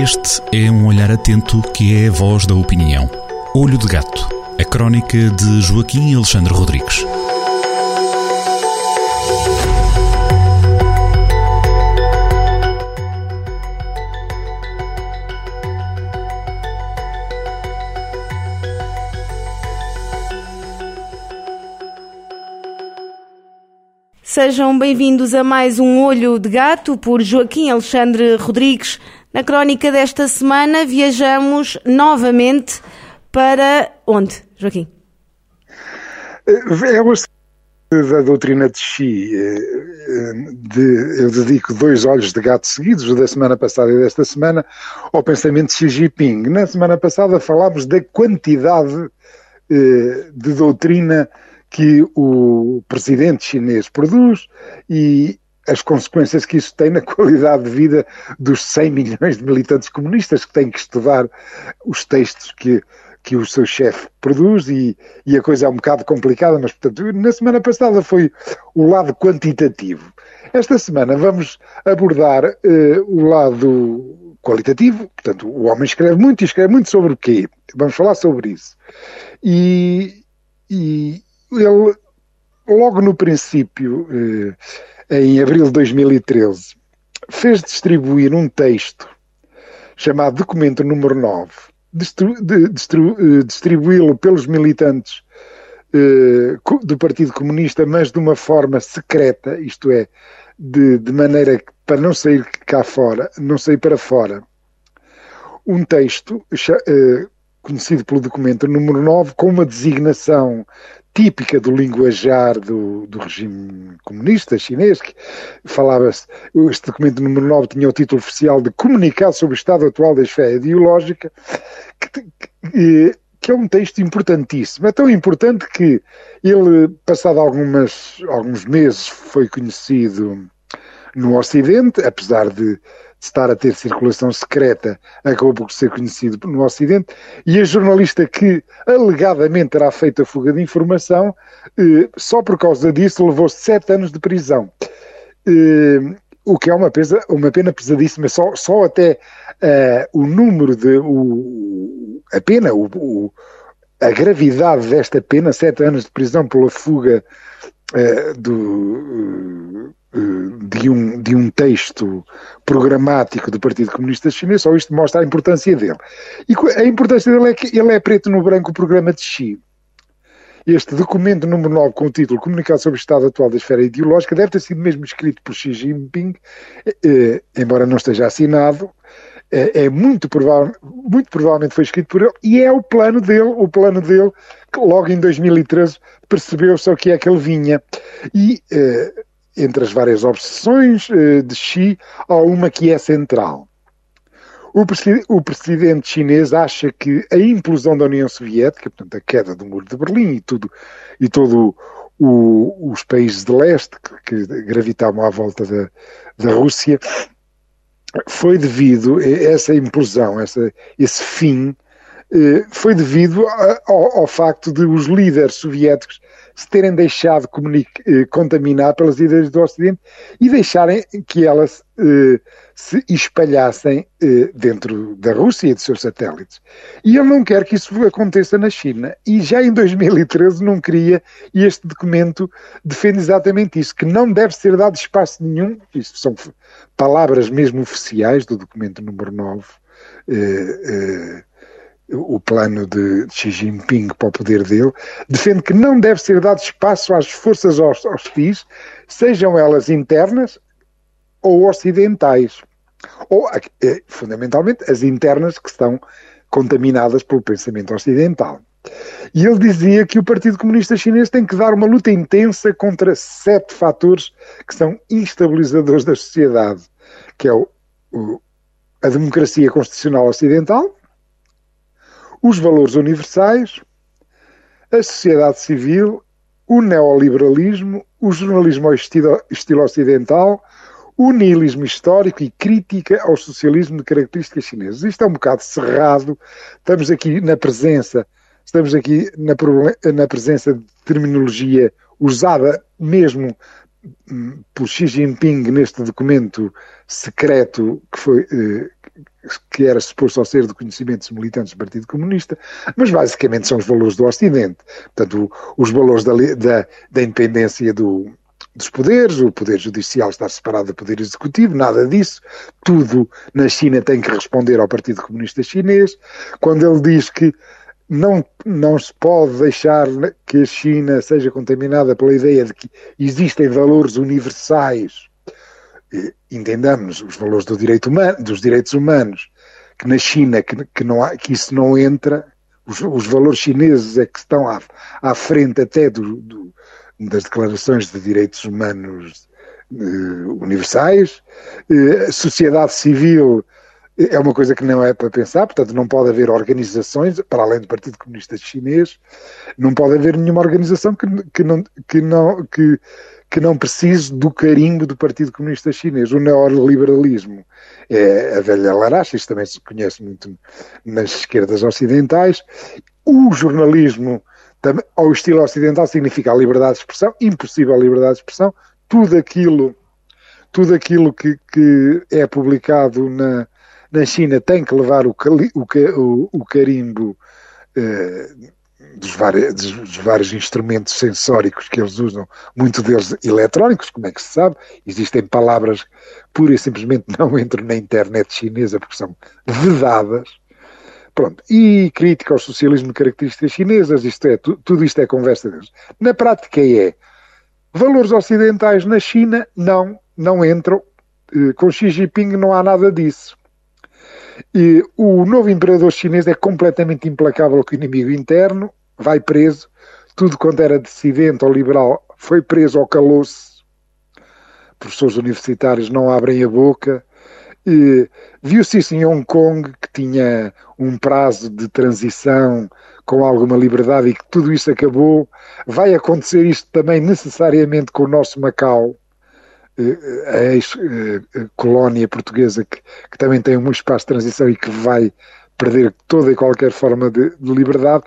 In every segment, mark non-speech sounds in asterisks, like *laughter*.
Este é um olhar atento que é a voz da opinião. Olho de Gato, a crónica de Joaquim Alexandre Rodrigues. Sejam bem-vindos a mais um Olho de Gato por Joaquim Alexandre Rodrigues. Na crónica desta semana viajamos novamente para onde, Joaquim? É uma da doutrina de Xi. De, eu dedico dois olhos de gato seguidos, o da semana passada e desta semana, ao pensamento de Xi Jinping. Na semana passada falámos da quantidade eh, de doutrina que o presidente chinês produz e as consequências que isso tem na *laughs* qualidade de vida dos 100 milhões de militantes comunistas que têm que estudar os textos que, que o seu chefe produz e, e a coisa é um bocado complicada, mas portanto, na semana passada foi o lado quantitativo. Esta semana vamos abordar uh, o lado qualitativo, portanto, o homem escreve muito e escreve muito sobre o quê? Vamos falar sobre isso. E, e ele, logo no princípio, uh, em abril de 2013, fez distribuir um texto chamado Documento Número 9, eh, distribuí-lo pelos militantes eh, do Partido Comunista, mas de uma forma secreta, isto é, de, de maneira para não sair cá fora, não sair para fora. Um texto eh, conhecido pelo documento número 9, com uma designação típica do linguajar do, do regime comunista chinês, que falava-se, este documento número 9 tinha o título oficial de Comunicado sobre o Estado Atual da Esfera Ideológica, que, que, que, é um texto importantíssimo. É tão importante que ele, passado algumas, alguns meses, foi conhecido no Ocidente, apesar de estar a ter circulação secreta, acabou por ser conhecido no Ocidente, e a jornalista que alegadamente terá feito a fuga de informação, eh, só por causa disso levou sete anos de prisão. Eh, o que é uma, pesa, uma pena pesadíssima, só, só até eh, o número de. O, a pena, o, o, a gravidade desta pena, sete anos de prisão pela fuga do de um, de um texto programático do Partido Comunista Chinês, só isto mostra a importância dele. E a importância dele é que ele é preto no branco o programa de Xi. Este documento número 9 com o título Comunicado sobre o Estado Atual da Esfera Ideológica deve ter sido mesmo escrito por Xi Jinping, eh, eh embora não esteja assinado, é, é muito, provável, muito provavelmente foi escrito por ele e é o plano dele, o plano dele que logo em 2013 percebeu-se o que é que ele vinha. E eh, entre as várias obsessões eh, de Xi, há uma que é central. O, o, presidente chinês acha que a implosão da União Soviética, portanto a queda do muro de Berlim e tudo e todo o, os países de leste que, que gravitavam à volta da, da Rússia, foi devido essa implosão, essa, esse fim, eh, foi devido ao, ao facto de os líderes soviéticos se terem deixado eh, contaminar pelas ideias do Ocidente e deixarem que elas eh, se espalhassem eh, dentro da Rússia e de seus satélites. E ele não quer que isso aconteça na China. E já em 2013 não queria, e este documento defende exatamente isso, que não deve ser dado espaço nenhum, isto são palavras mesmo oficiais do documento número 9, eh, eh, o plano de Xi Jinping para o poder dele, defende que não deve ser dado espaço às forças hostis, sejam elas internas ou ocidentais, ou eh, fundamentalmente as internas que estão contaminadas pelo pensamento ocidental. E ele dizia que o Partido Comunista Chinês tem que dar uma luta intensa contra sete fatores que são instabilizadores da sociedade, que é o, o, a democracia constitucional ocidental, os valores universais, a sociedade civil, o neoliberalismo, o jornalismo ao estilo, ocidental, o nihilismo histórico e crítica ao socialismo de características chinesas. Isto é um bocado cerrado, estamos aqui na presença, estamos aqui na, na presença de terminologia usada mesmo hum, por Xi Jinping neste documento secreto que foi, eh, que era suposto ao ser do conhecimento dos militantes do Partido Comunista, mas basicamente são os valores do Ocidente. Portanto, os valores da, da, da independência do, dos poderes, o poder judicial está separado do poder executivo, nada disso. Tudo na China tem que responder ao Partido Comunista Chinês. Quando ele diz que não, não se pode deixar que a China seja contaminada pela ideia de que existem valores universais entendamos os valores do direito humano, dos direitos humanos, que na China que, que, não há, que isso não entra, os, os valores chineses é que estão à, à frente até do, do, das declarações de direitos humanos eh, universais, eh, sociedade civil é uma coisa que não é para pensar, portanto não pode haver organizações, para além do Partido Comunista Chinês, não pode haver nenhuma organização que, que, não, que, não, que, que não precise do carimbo do Partido Comunista Chinês. O neoliberalismo é a velha laracha, isto também se conhece muito nas esquerdas ocidentais. O jornalismo ao estilo ocidental significa a liberdade de expressão, impossível a liberdade de expressão, tudo aquilo, tudo aquilo que, que é publicado na, na China tem que levar o, o, o, o carimbo eh, dos, vários, dos, vários, instrumentos sensóricos que eles usam, muito deles eletrónicos, como é que se sabe, existem palavras pura e simplesmente *laughs* não entram na internet chinesa porque são vedadas. Pronto. E crítica ao socialismo de características chinesas, isto é, tu, tudo isto é conversa deles. Na prática é, valores ocidentais na China não, não entram, eh, com Xi Jinping não há nada disso. E o novo imperador chinês é completamente implacável com o inimigo interno, vai preso, tudo quanto era dissidente ou liberal foi preso ou calou-se. Professores universitários não abrem a boca. Viu-se isso em Hong Kong, que tinha um prazo de transição com alguma liberdade e que tudo isso acabou. Vai acontecer isto também necessariamente com o nosso Macau a ex-colónia portuguesa que, que, também tem um espaço de transição e que vai perder toda e qualquer forma de, de liberdade.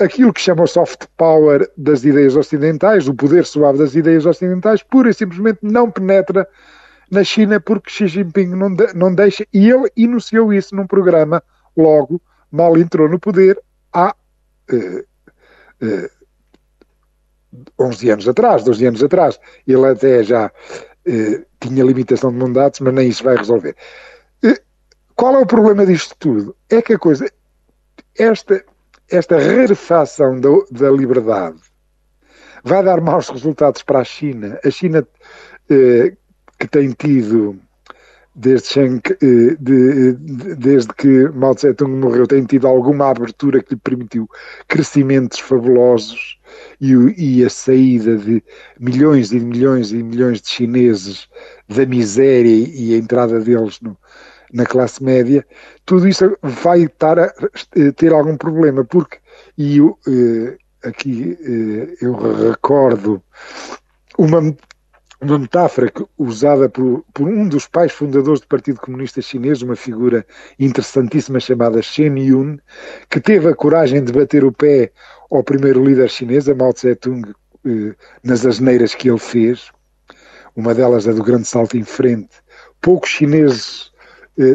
Aquilo que chama o soft power das ideias ocidentais, o poder suave das ideias ocidentais, pura e simplesmente não penetra na China porque Xi Jinping não, de, não deixa, e ele enunciou isso num programa logo, mal entrou no poder, há uh, uh, 11 anos atrás, 12 anos atrás. Ele até já eh, tinha limitação de mandatos, mas nem isso vai resolver. Eh, qual é o problema disto tudo? É que a coisa, esta, esta rarefação da, da liberdade vai dar maus resultados para a China. A China, eh, que tem tido desde, eh, de, de, desde que Mao Tse-tung morreu, tem tido alguma abertura que lhe permitiu crescimentos fabulosos e, e, a saída de milhões e milhões e milhões de chineses da miséria e a entrada deles no, na classe média, tudo isso vai estar a, a ter algum problema, porque, e eu, eh, aqui eh, eu recordo uma uma metáfora usada por, por, um dos pais fundadores do Partido Comunista Chinês, uma figura interessantíssima chamada Shen Yun, que teve a coragem de bater o pé ao primeiro líder chinês, a Mao Tse-tung, eh, nas asneiras que ele fez. Uma delas é do grande salto em frente. Poucos chineses eh,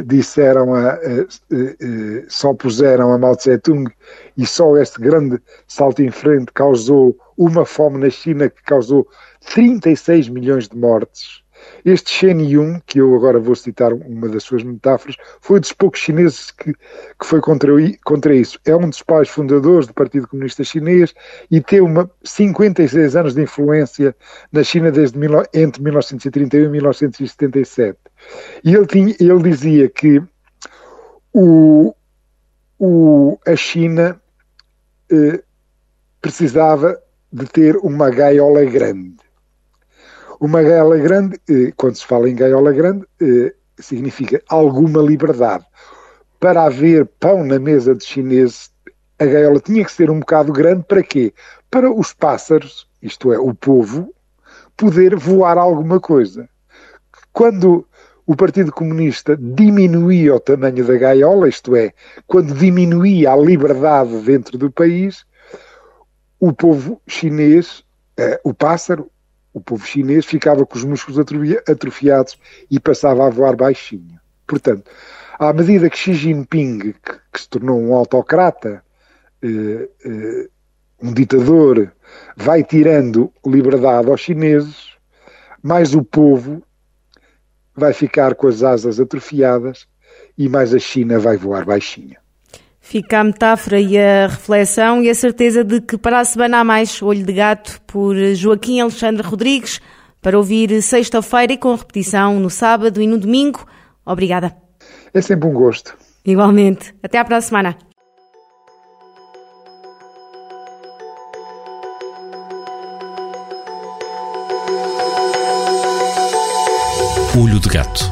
disseram, a, eh, eh, só puseram a Mao Tse-tung e só este grande salto em frente causou uma fome na China que causou 36 milhões de mortes. Este Shen Yun, que eu agora vou citar uma das suas metáforas, foi dos poucos chineses que, que foi contra, contra isso. É um dos pais fundadores do Partido Comunista Chinês e teve uma, 56 anos de influência na China desde entre 1931 e 1977. E ele, tinha, ele dizia que o, o, a China eh, precisava de ter uma gaiola grande. Uma gaiola grande, eh, quando se fala em gaiola grande, eh, significa alguma liberdade. Para haver pão na mesa de chineses, a gaiola tinha que ser um bocado grande para quê? Para os pássaros, isto é, o povo, poder voar alguma coisa. Quando o Partido Comunista diminuía o tamanho da gaiola, isto é, quando diminuía a liberdade dentro do país, o povo chinês, eh, o pássaro, o povo chinês ficava com os músculos atrofiados e passava a voar baixinho. Portanto, À medida que Xi Jinping, que, que se tornou um autocrata, eh, eh, um ditador, vai tirando liberdade aos chineses, mais o povo vai ficar com as asas atrofiadas e mais a China vai voar baixinha. Fica a metáfora e a reflexão e a certeza de que para a semana há mais Olho de Gato por Joaquim Alexandre Rodrigues para ouvir sexta-feira e com repetição no sábado e no domingo. Obrigada. É sempre um gosto. Igualmente. Até à próxima semana. Olho de Gato,